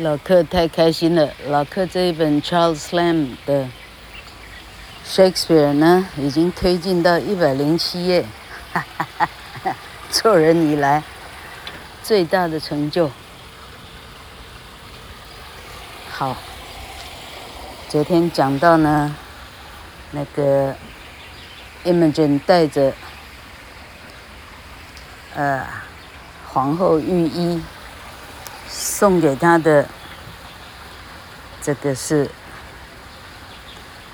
老克太开心了。老克这一本 Charles Lamb 的 Shakespeare 呢，已经推进到一百零七页，哈哈哈哈，做人以来最大的成就。好，昨天讲到呢，那个 Imogen 带着呃皇后御医。送给他的这个是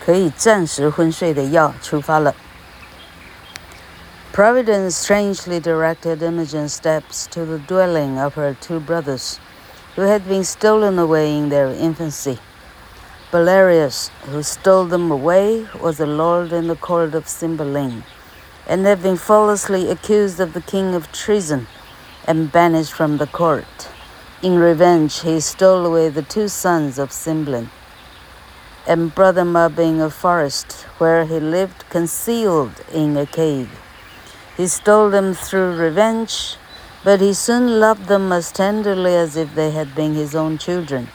可以暂时昏睡的药，出发了。Providence strangely directed Imogen's steps to the dwelling of her two brothers, who had been stolen away in their infancy. Belarius, who stole them away, was a lord in the court of Cymbeline, and had been falsely accused of the king of treason, and banished from the court. In revenge, he stole away the two sons of Cymbeline and brought them up in a forest where he lived concealed in a cave. He stole them through revenge, but he soon loved them as tenderly as if they had been his own children.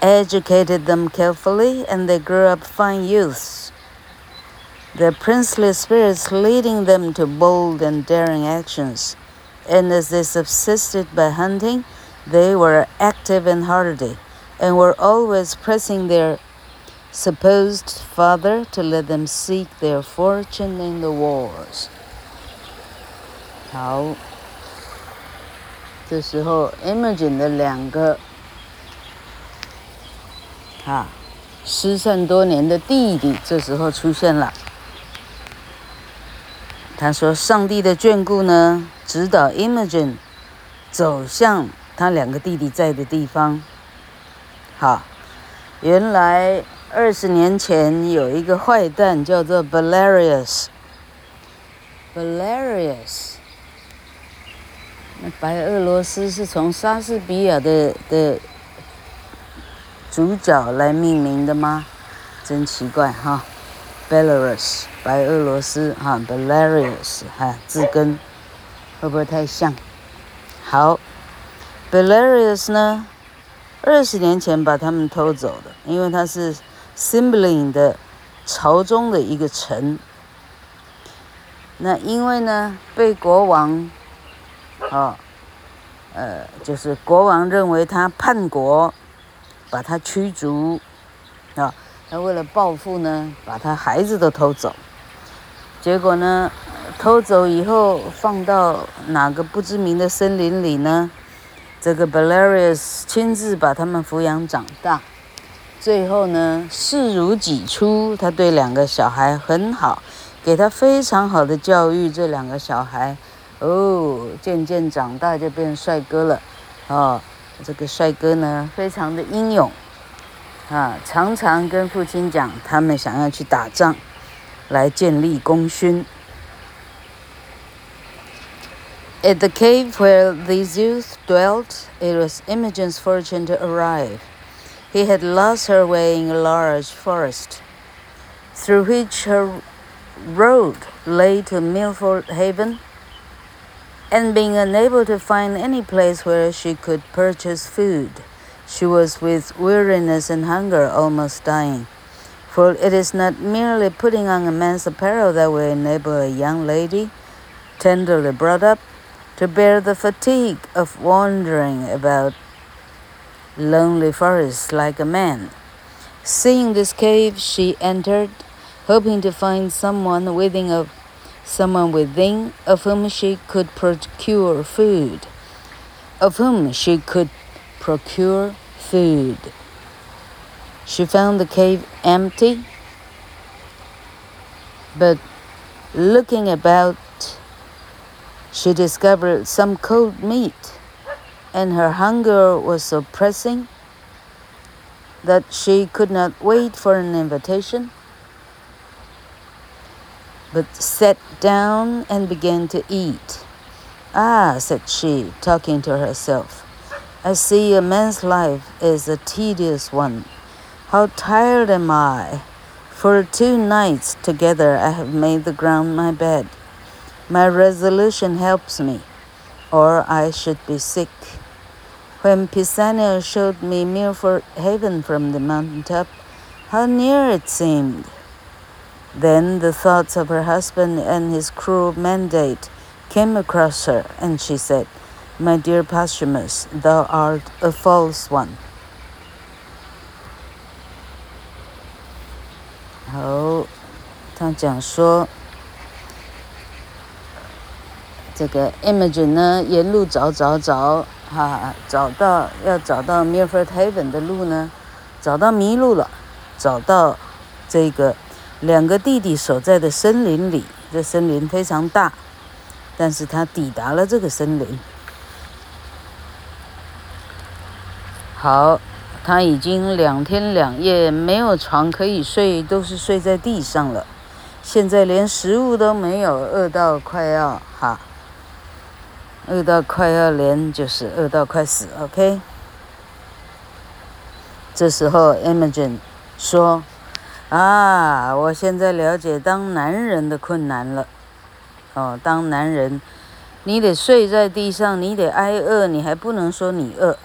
Educated them carefully, and they grew up fine youths, their princely spirits leading them to bold and daring actions and as they subsisted by hunting, they were active and hardy, and were always pressing their supposed father to let them seek their fortune in the wars. 好，这时候 Imogen 的两个啊失散多年的弟弟，这时候出现了。 他说：“上帝的眷顾呢？”指导 Imogen 走向他两个弟弟在的地方。好，原来二十年前有一个坏蛋叫做 Belarius。Belarius，那白俄罗斯是从莎士比亚的的主角来命名的吗？真奇怪哈。Belarus，白俄罗斯哈，Belarus 哈，字根。会不会太像？好，Belarus 呢？二十年前把他们偷走的，因为他是 s i m b l i n g 的朝中的一个臣。那因为呢，被国王，哦，呃，就是国王认为他叛国，把他驱逐，他为了报复呢，把他孩子都偷走，结果呢？偷走以后，放到哪个不知名的森林里呢？这个 Belarius 亲自把他们抚养长大，最后呢，视如己出。他对两个小孩很好，给他非常好的教育。这两个小孩，哦，渐渐长大就变帅哥了。哦，这个帅哥呢，非常的英勇，啊，常常跟父亲讲，他们想要去打仗，来建立功勋。At the cave where these youths dwelt, it was Imogen's fortune to arrive. He had lost her way in a large forest, through which her road lay to Milford Haven, and being unable to find any place where she could purchase food, she was with weariness and hunger almost dying. For it is not merely putting on a man's apparel that will enable a young lady, tenderly brought up, to bear the fatigue of wandering about lonely forests like a man. Seeing this cave, she entered, hoping to find someone within of someone within of whom she could procure food, of whom she could procure food. She found the cave empty, but looking about she discovered some cold meat, and her hunger was so pressing that she could not wait for an invitation, but sat down and began to eat. Ah, said she, talking to herself, I see a man's life is a tedious one. How tired am I! For two nights together I have made the ground my bed. My resolution helps me, or I should be sick. When Pisanio showed me Milford Haven from the mountain top, how near it seemed. Then the thoughts of her husband and his cruel mandate came across her, and she said, My dear Posthumus, thou art a false one. 好，他讲说。这个 Imogen 呢，沿路找找找，哈、啊，找到要找到 Milford Haven 的路呢，找到迷路了，找到这个两个弟弟所在的森林里，这森林非常大，但是他抵达了这个森林。好，他已经两天两夜没有床可以睡，都是睡在地上了，现在连食物都没有，饿到快要哈。饿到快要连，就是饿到快死，OK。这时候，Imogen 说：“啊，我现在了解当男人的困难了。哦，当男人，你得睡在地上，你得挨饿，你还不能说你饿。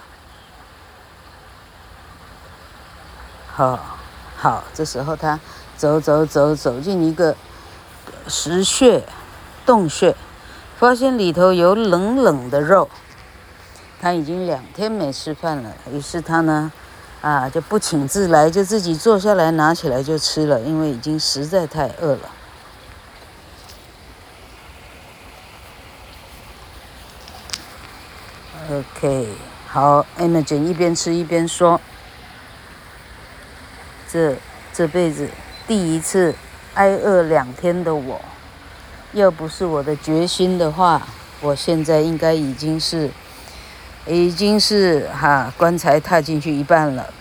好，好，这时候他走走走，走进一个石穴、洞穴。”发现里头有冷冷的肉，他已经两天没吃饭了。于是他呢，啊，就不请自来，就自己坐下来拿起来就吃了，因为已经实在太饿了。OK，好，Imogen 一边吃一边说：“这这辈子第一次挨饿两天的我。”要不是我的决心的话，我现在应该已经是，已经是哈棺材踏进去一半了。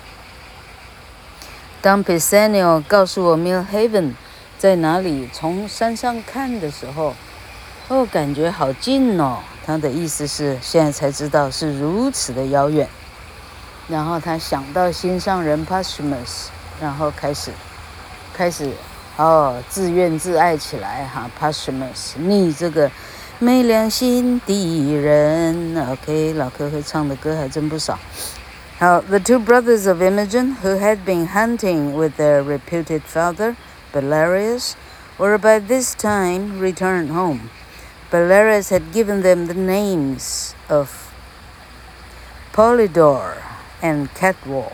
当 Pisanio 告诉我 Mill Haven 在哪里，从山上看的时候，哦，感觉好近哦。他的意思是现在才知道是如此的遥远。然后他想到心上人 Posthumus，然后开始，开始。哦，自怨自艾起来哈，Posthumus，你这个没良心的人。OK，老柯会唱的歌还真不少。好，The two brothers of Imogen, who had been hunting with their reputed father, Belarius, were by this time returned home. Belarius had given them the names of Polydore and Catwall,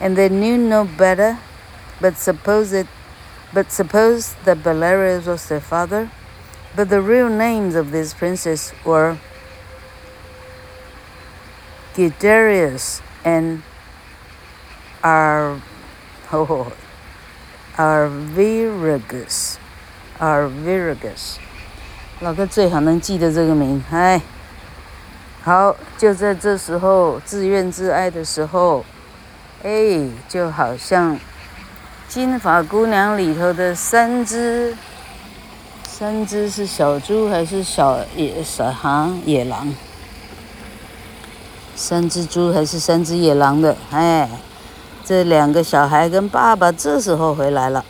and they knew no better, but supposed it but suppose that Belarius was their father, but the real names of these princes were Guiderius and Ar oh, Arviragus. Arviragus. 老哥最好能记得这个名，哎，好，就在这时候自怨自艾的时候， 哎，就好像。金发姑娘里头的三只，三只是小猪还是小野小哈野狼？三只猪还是三只野狼的？哎，这两个小孩跟爸爸这时候回来了。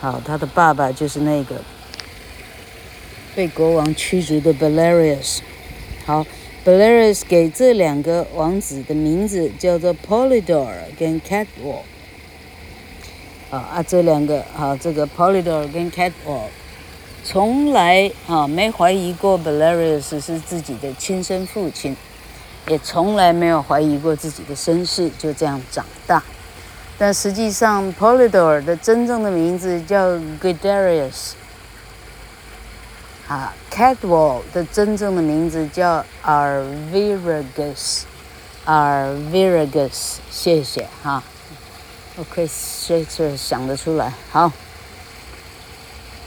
好，他的爸爸就是那个被国王驱逐的 Belarius。好。Belarius 给这两个王子的名字叫做 Polydor 跟 Catwall。啊啊，这两个啊，这个 Polydor 跟 Catwall，从来啊没怀疑过 Belarius 是自己的亲生父亲，也从来没有怀疑过自己的身世，就这样长大。但实际上，Polydor 的真正的名字叫 Guiderius。啊，Catwall 的真正的名字叫 Arviragus，Arviragus，谢谢哈。OK，这这想得出来。好，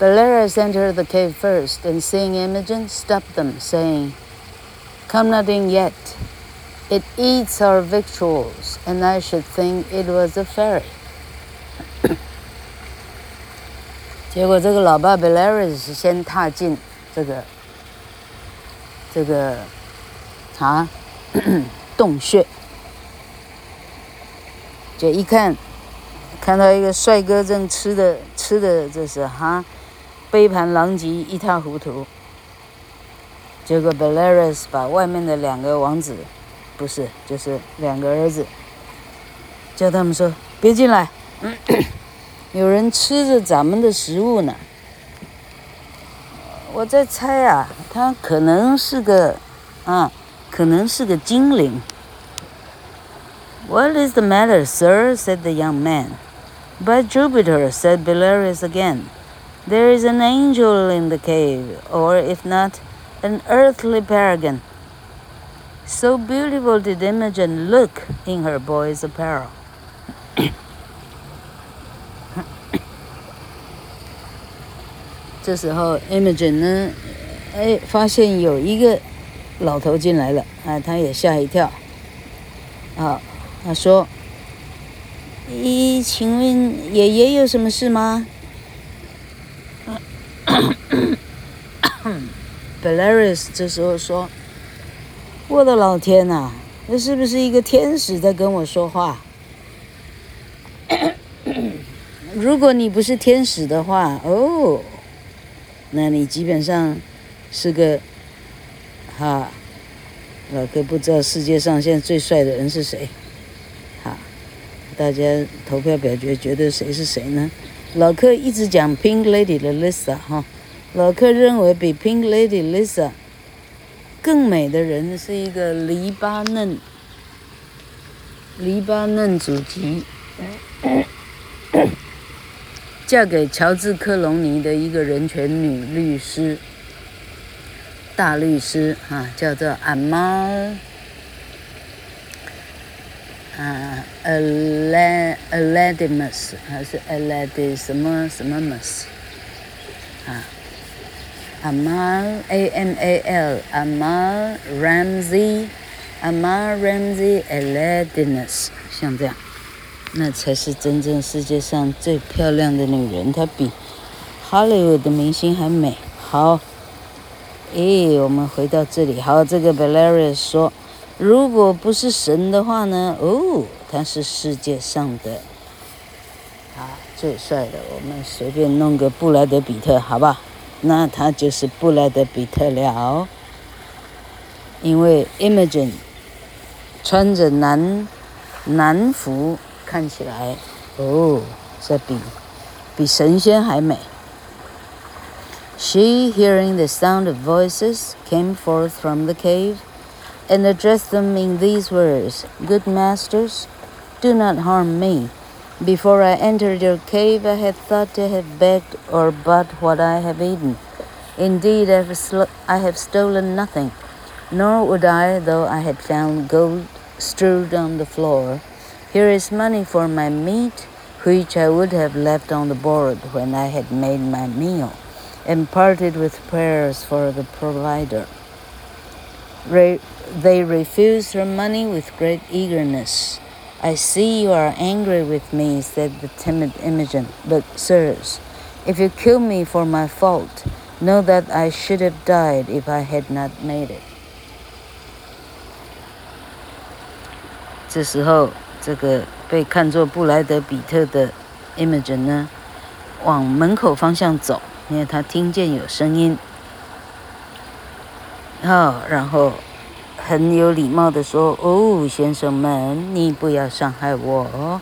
Belarius entered the cave first, and seeing Imogen, stopped them, saying, "Come not in yet. It eats our victuals, and I should think it was a fairy." 结果这个老爸 Belarius 先踏进。 这个，这个，啊，洞穴，就一看，看到一个帅哥正吃的吃的，这是哈，杯盘狼藉，一塌糊涂。结果 b e l a r u s 把外面的两个王子，不是，就是两个儿子，叫他们说别进来，有人吃着咱们的食物呢。我在猜啊，他可能是个，啊，可能是个精灵。What is the matter, sir? said the young man. By Jupiter, said Belarius again. There is an angel in the cave, or if not, an earthly paragon. So beautiful did Imogen look in her boy's apparel. 这时候，Imogen 呢，哎，发现有一个老头进来了，啊，他也吓一跳，啊。他说：“咦，请问爷爷有什么事吗 b e l a r i s 这时候说：“我的老天呐，这是不是一个天使在跟我说话？如果你不是天使的话，哦，那你基本上是个哈，老哥不知道世界上现在最帅的人是谁。”哈大家投票表决，觉得谁是谁呢？老克一直讲 Pink Lady 的 Lisa 哈，老克认为比 Pink Lady Lisa 更美的人是一个黎巴嫩，黎巴嫩祖籍，嫁给乔治克隆尼的一个人权女律师，大律师哈，叫做阿妈。啊，Aladmus 还是 Alad 什么什么 mus 啊，Amal A M A L Amal Ramsey Amal Ramsey Aladmus 像这样，那才是真正世界上最漂亮的女人，她比好莱坞的明星还美。好，诶，我们回到这里，好，这个 b e l a r i s 说。如果不是神的话呢？哦，他是世界上的啊最帅的。我们随便弄个布莱德彼特，好吧？那他就是布莱德彼特了。因为 Imogen 穿着男男服，看起来哦，这比比神仙还美。She, hearing the sound of voices, came forth from the cave. and addressed them in these words Good masters, do not harm me. Before I entered your cave, I had thought to have begged or bought what I have eaten. Indeed, I have, sl- I have stolen nothing, nor would I, though I had found gold strewed on the floor. Here is money for my meat, which I would have left on the board when I had made my meal, and parted with prayers for the provider. Re- they refused her money with great eagerness. I see you are angry with me, said the timid Imogen. But, sirs, if you kill me for my fault, know that I should have died if I had not made it. 这时候， 这个被看作布莱德彼特的 Imogen 呢，往门口方向走，因为他听见有声音。哦，然后很有礼貌地说：“哦，先生们，你不要伤害我。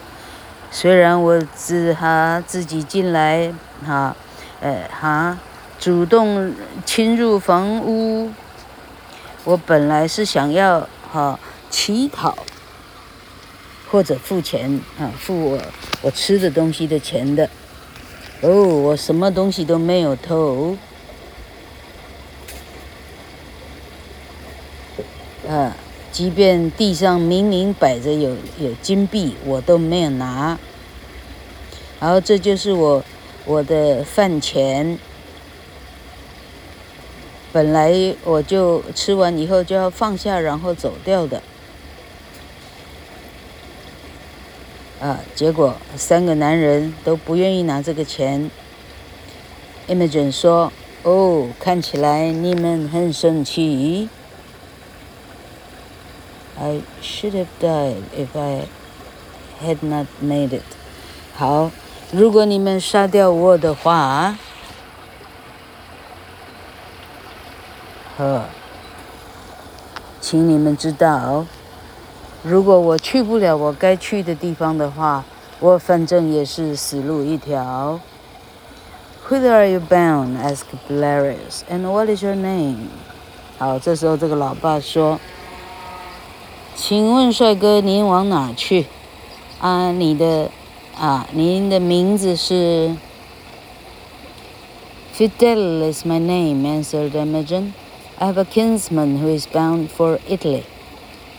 虽然我自哈自己进来，哈，呃，哈，主动侵入房屋，我本来是想要哈乞讨或者付钱啊，付我我吃的东西的钱的。哦，我什么东西都没有偷。”啊，即便地上明明摆着有有金币，我都没有拿。然后这就是我我的饭钱。本来我就吃完以后就要放下，然后走掉的。啊，结果三个男人都不愿意拿这个钱。Imogen 说：“哦，看起来你们很生气。” I should have died if I had not made it. 好，如果你们杀掉我的话，呵，请你们知道，如果我去不了我该去的地方的话，我反正也是死路一条。Whither are you bound? asked Belarius. And what is your name? 好，这时候这个老爸说：“请问帅哥，您往哪去？啊，你的啊，您的名字是？”Fidel is my name, answered Imogen. I have a kinsman who is bound for Italy.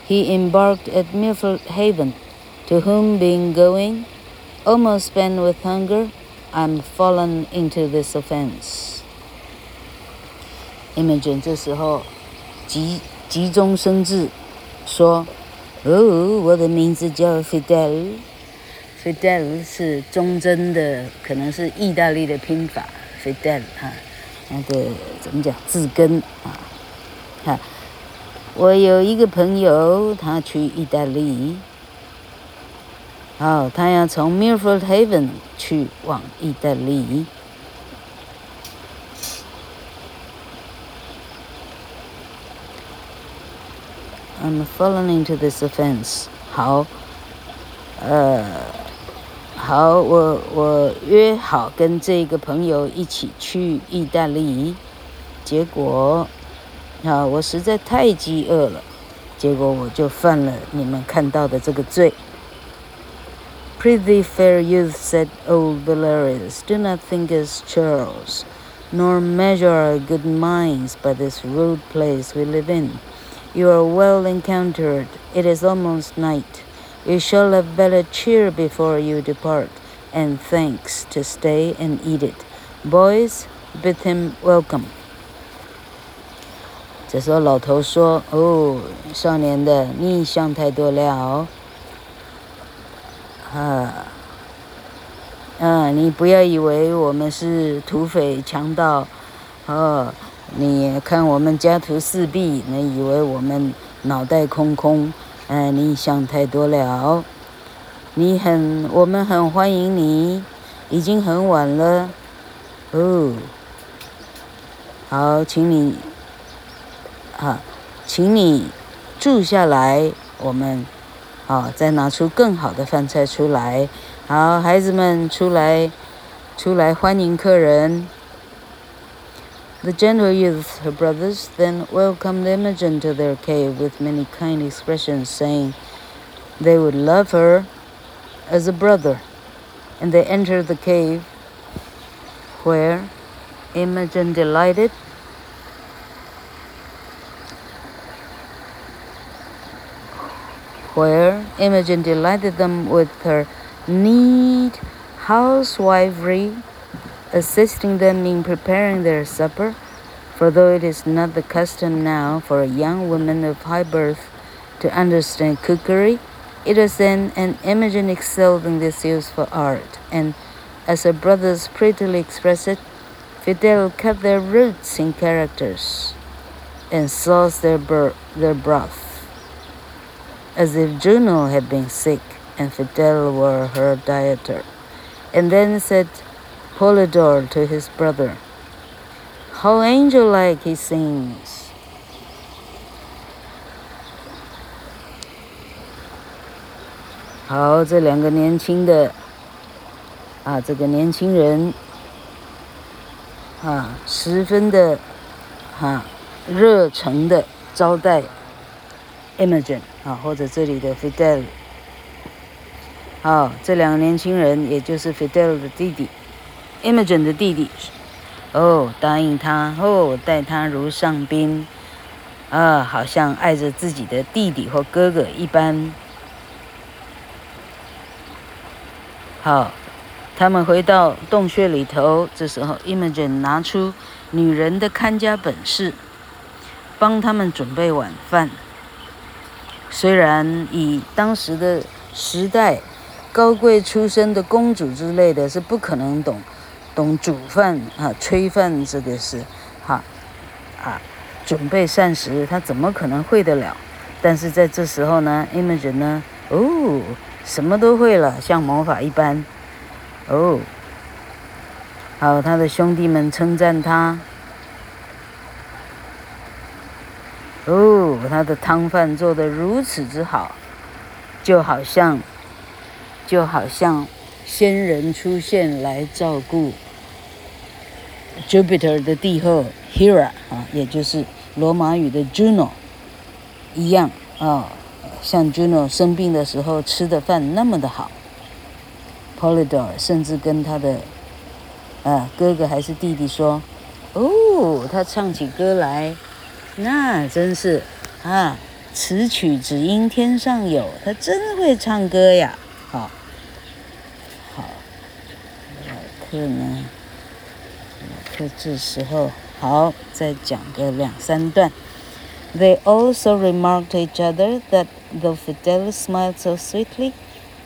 He embarked at Milford Haven, to whom being going, almost spent with hunger, I'm fallen into this offense. Imogen 这时候急急中生智，说：“哦，我的名字叫 Fidel。Fidel 是忠贞的，可能是意大利的拼法。Fidel 啊，那个怎么讲字根啊？哈， 我有一个朋友，他去意大利。”好，他要从 Milford Haven 去往意大利。I'm falling into this offense。好，呃，好，我我约好跟这个朋友一起去意大利，结果，啊，我实在太饥饿了，结果我就犯了你们看到的这个罪。Prithee, fair youth, said old Belarius, do not think as churls, nor measure our good minds by this rude place we live in. You are well encountered. It is almost night. You shall have better cheer before you depart, and thanks to stay and eat it. Boys, bid him welcome. 这时候老头说：“哦，少年的，你想太多了。”啊，啊！你不要以为我们是土匪强盗，哦，你看我们家徒四壁，你以为我们脑袋空空？哎，你想太多了。你很，我们很欢迎你，已经很晚了。哦，好，请你，啊，请你住下来，我们。好，再拿出更好的饭菜出来。好，孩子们出来，出来欢迎客人。The gentle youth, her brothers, then welcomed Imogen to their cave with many kind expressions, saying they would love her as a brother. And they entered the cave, where Imogen delighted where Imogen delighted them with her neat housewifery, assisting them in preparing their supper. For though it is not the custom now for a young woman of high birth to understand cookery, it was then, and Imogen excelled in this useful art, and as her brothers prettily express it, Fidel cut their roots in characters and sauced their, their broth as if Juno had been sick and Fidel were her dieter. And then said Polydor to his brother, How angel-like he sings! 好，这两个年轻的啊，这个年轻人啊，十分的啊热诚的招待 Imogen。啊，或者这里的 Fidel，好，这两个年轻人，也就是 Fidel 的弟弟，Imogen 的弟弟，哦，答应他，哦，待他如上宾，啊，好像爱着自己的弟弟或哥哥一般。好，他们回到洞穴里头，这时候 Imogen 拿出女人的看家本事，帮他们准备晚饭。虽然以当时的时代，高贵出身的公主之类的是不可能懂，懂煮饭啊、炊饭这个事，哈，啊，准备膳食，她怎么可能会得了？但是在这时候呢，Imogen 呢，哦，什么都会了，像魔法一般，哦，好，他的兄弟们称赞他。哦，他的汤饭做得如此之好，就好像，就好像仙人出现来照顾 Jupiter 的帝后 Hera 啊，也就是罗马语的 Juno 一样啊，像 Juno 生病的时候吃的饭那么的好。Polydor 甚至跟他的啊哥哥还是弟弟说：“哦，他唱起歌来。”那真是啊，此曲只应天上有，他真会唱歌呀！好，好，老克呢？老克这时候好，再讲个两三段。They also remarked to each other that though Fidelis smiled so sweetly,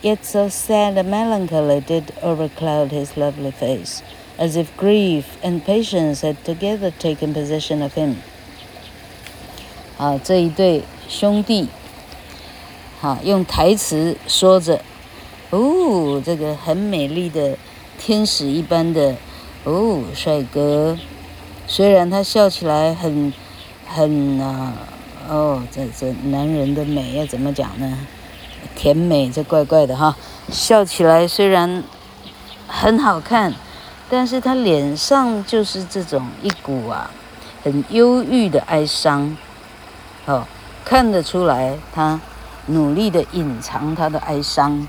yet so sad and melancholy did overcloud his lovely face, as if grief and patience had together taken possession of him. 啊，这一对兄弟，好用台词说着，哦，这个很美丽的天使一般的哦帅哥，虽然他笑起来很很啊，哦，这这男人的美要怎么讲呢？甜美，这怪怪的哈，笑起来虽然很好看，但是他脸上就是这种一股啊很忧郁的哀伤。哦，看得出来，他努力地隐藏他的哀伤。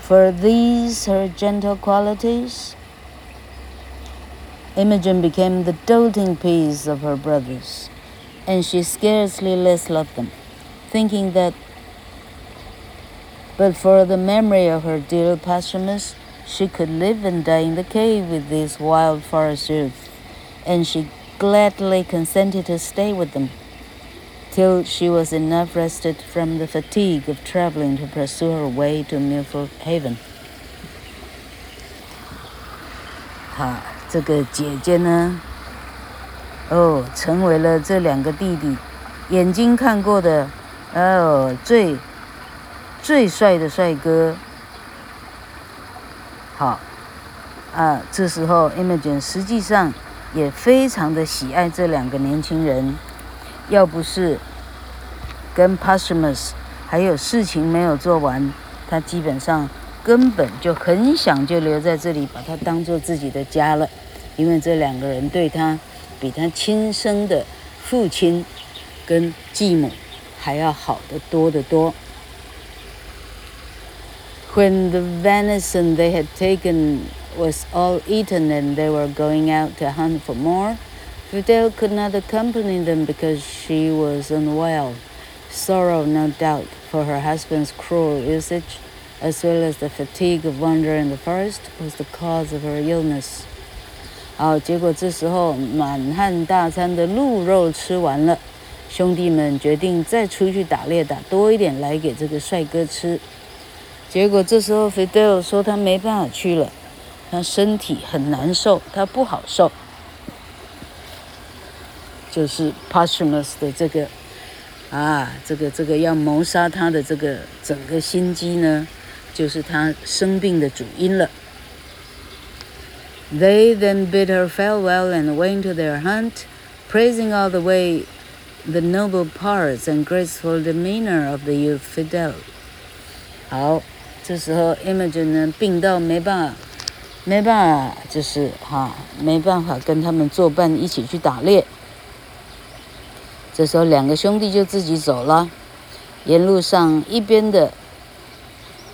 For these her gentle qualities, Imogen became the doting piece of her brothers, and she scarcely less loved them, thinking that, but for the memory of her dear Posthumus, she could live and die in the cave with these wild forest youths, and she gladly consented to stay with them till she was enough rested from the fatigue of traveling to pursue her way to Milford Haven。好，这个姐姐呢，哦，成为了这两个弟弟眼睛看过的哦最最帅的帅哥。好，啊，这时候 Imogen 实际上。 也非常的喜爱这两个年轻人，要不是跟 Posthumus 还有事情没有做完，他基本上根本就很想就留在这里，把他当做自己的家了，因为这两个人对他比他亲生的父亲跟继母还要好得多得多。When the venison they had taken was all eaten and they were going out to hunt for more, Fidel could not accompany them because she was unwell. Sorrow, no doubt, for her husband's cruel usage, as well as the fatigue of wandering in the forest, was the cause of her illness. 好，结果这时候满汉大餐的鹿肉吃完了，兄弟们决定再出去打猎，打多一点来给这个帅哥吃。结果这时候 Fidel 说他没办法去了。 他身体很难受，他不好受，就是 Posthumus 的这个啊，这个这个要谋杀他的这个整个心机呢，就是他生病的主因了。They then bid her farewell and went to their hunt, praising all the way the noble parts and graceful demeanor of the youth Fidel。好，这时候 Imogen 呢病到没办法。 没办法，就是哈，没办法跟他们作伴一起去打猎。这时候两个兄弟就自己走了，沿路上一边的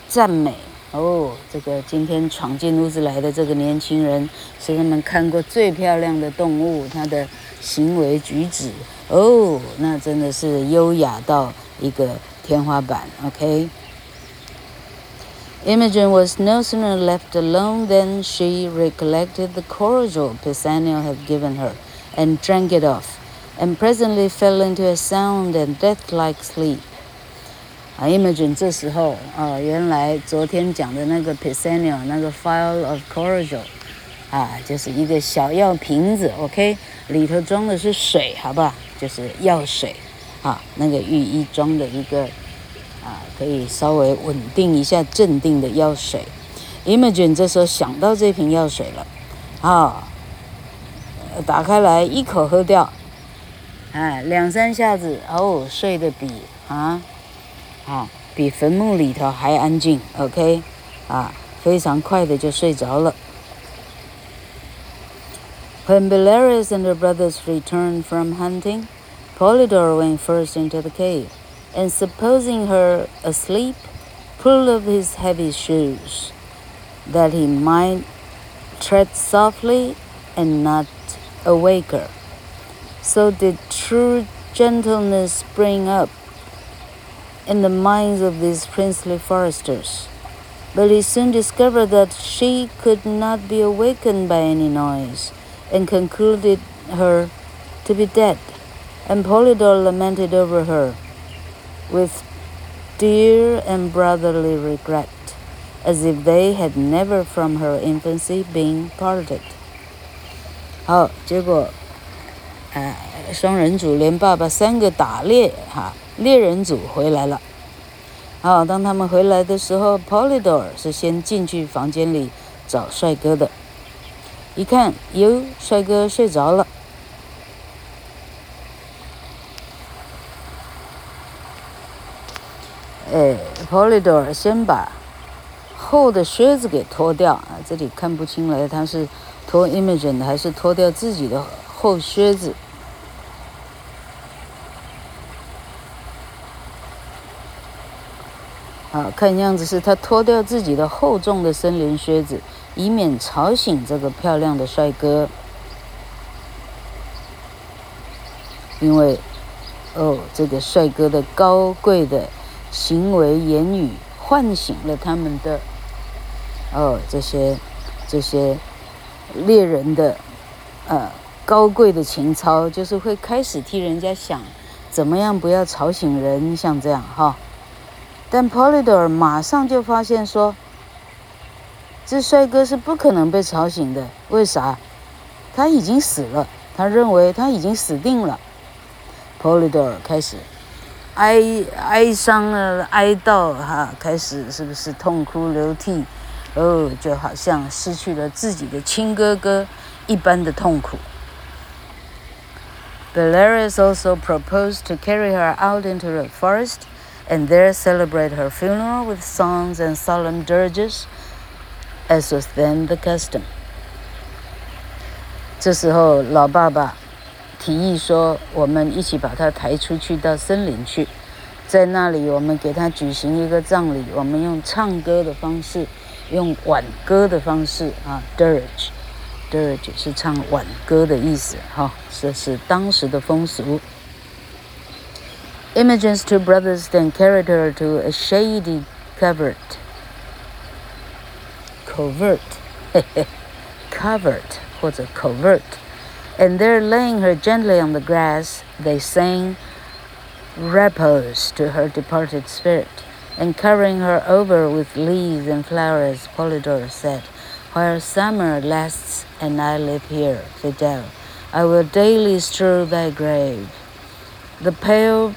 赞美哦，这个今天闯进屋子来的这个年轻人是他们看过最漂亮的动物，他的行为举止哦，那真的是优雅到一个天花板。OK。Imogen was no sooner left alone than she recollected the cordial Pisanio had given her, and drank it off, and presently fell into a sound and death-like sleep. 啊，Imogen 这时候啊，原来昨天讲的那个 Pisanio 那个 phial of cordial，啊，就是一个小药瓶子，OK，里头装的是水，好不好？就是药水，啊，那个御医装的一个。 啊，可以稍微稳定一下镇定的药水。Imogen 这时候想到这瓶药水了，啊，打开来一口喝掉，啊，两三下子哦，睡得比啊啊比坟墓里头还安静。OK，啊，非常快的就睡着了。When Belarius and her brothers returned from hunting, Polydor went first into the cave, and supposing her asleep, pulled off his heavy shoes, that he might tread softly and not awake her. So did true gentleness spring up in the minds of these princely foresters. But he soon discovered that she could not be awakened by any noise, and concluded her to be dead. And Polydor lamented over her with dear and brotherly regret, as if they had never from her infancy been parted. 好，结果。哎，双人组连爸爸三个打猎哈，猎人组回来了。好，当他们回来的时候，Polydor 是先进去房间里找帅哥的。一看，哟，帅哥睡着了。哎，Polydor 先把厚的靴子给脱掉啊，这里看不清来他是脱 Imogen 的还是脱掉自己的厚靴子。啊，看样子是他脱掉自己的厚重的森林靴子，以免吵醒这个漂亮的帅哥。因为，哦，这个帅哥的高贵的行为言语唤醒了他们的，哦，这些这些猎人的，呃，高贵的情操，就是会开始替人家想，怎么样不要吵醒人，像这样哈。但 Polydor 马上就发现说，这帅哥是不可能被吵醒的。为啥？他已经死了。他认为他已经死定了。Polydor 开始哀哀伤了，哀悼哈，开始是不是痛哭流涕？哦，就好像失去了自己的亲哥哥一般的痛苦。Belarius also proposed to carry her out into the forest. and there celebrate her funeral with songs and solemn dirges, as was then the custom. 这时候，老爸爸 提议说：“我们一起把他抬出去到森林去，在那里我们给他举行一个葬礼。我们用唱歌的方式，用挽歌的方式啊，dirge，dirge 是唱挽歌的意思，哈，这是当时的风俗。” Images to brothers then carried her to a shady covert, covert, covered or covert, and there laying her gently on the grass, they sang repose to her departed spirit, and covering her over with leaves and flowers, Polydor said, While summer lasts and I live here, Fidel, I will daily strew thy grave. The pale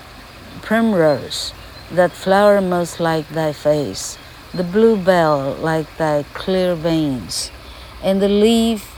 primrose, that flower most like thy face, the bluebell like thy clear veins, and the leaf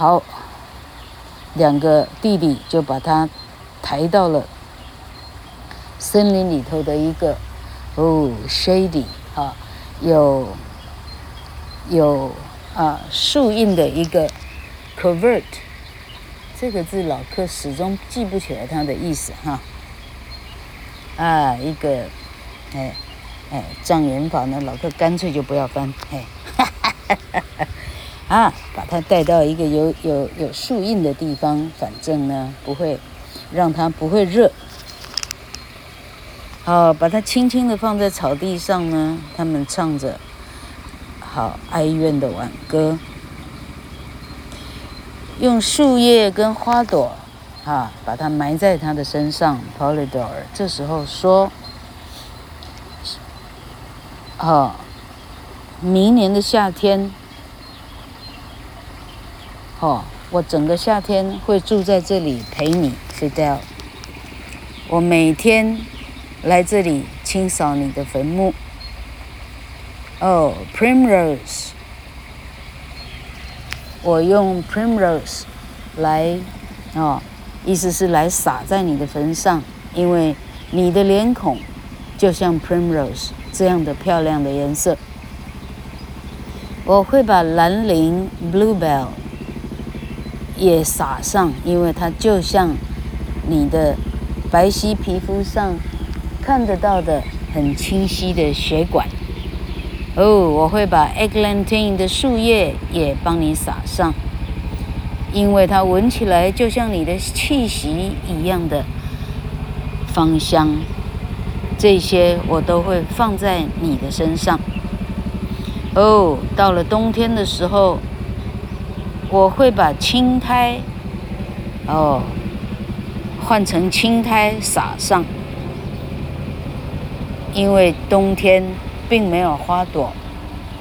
好，两个弟弟就把他抬到了森林里头的一个哦 shady 啊，有有啊树荫的一个 covert。这个字老客始终记不起来它的意思哈，啊，一个，哎，哎，障眼法呢，老客干脆就不要翻，哎，哈哈哈哈哈，啊，把它带到一个有有有树荫的地方，反正呢不会让它不会热。好，把它轻轻的放在草地上呢，他们唱着好哀怨的挽歌。用树叶跟花朵，啊，把它埋在他的身上。Polydor 这时候说：“哦，明年的夏天，哦，我整个夏天会住在这里陪你，Fidel。我每天来这里清扫你的坟墓。哦，Primrose，我用 Primrose 来，哦。”意思是来洒在你的坟上，因为你的脸孔就像 primrose 这样的漂亮的颜色。我会把蓝铃 bluebell 也洒上，因为它就像你的白皙皮肤上看得到的很清晰的血管。哦，我会把 eglantine 的树叶也帮你洒上。因为它闻起来就像你的气息一样的芳香，这些我都会放在你的身上。哦，到了冬天的时候，我会把青苔哦换成青苔撒上，因为冬天并没有花朵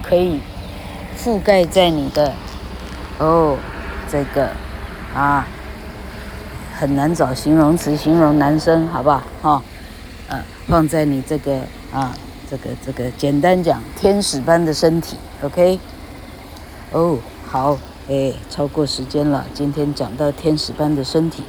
可以覆盖在你的哦。这个啊，很难找形容词形容男生，好不好？哈、哦，嗯、放在你这个啊，这个这个，简单讲，天使般的身体，OK？哦，好，哎，超过时间了，今天讲到天使般的身体。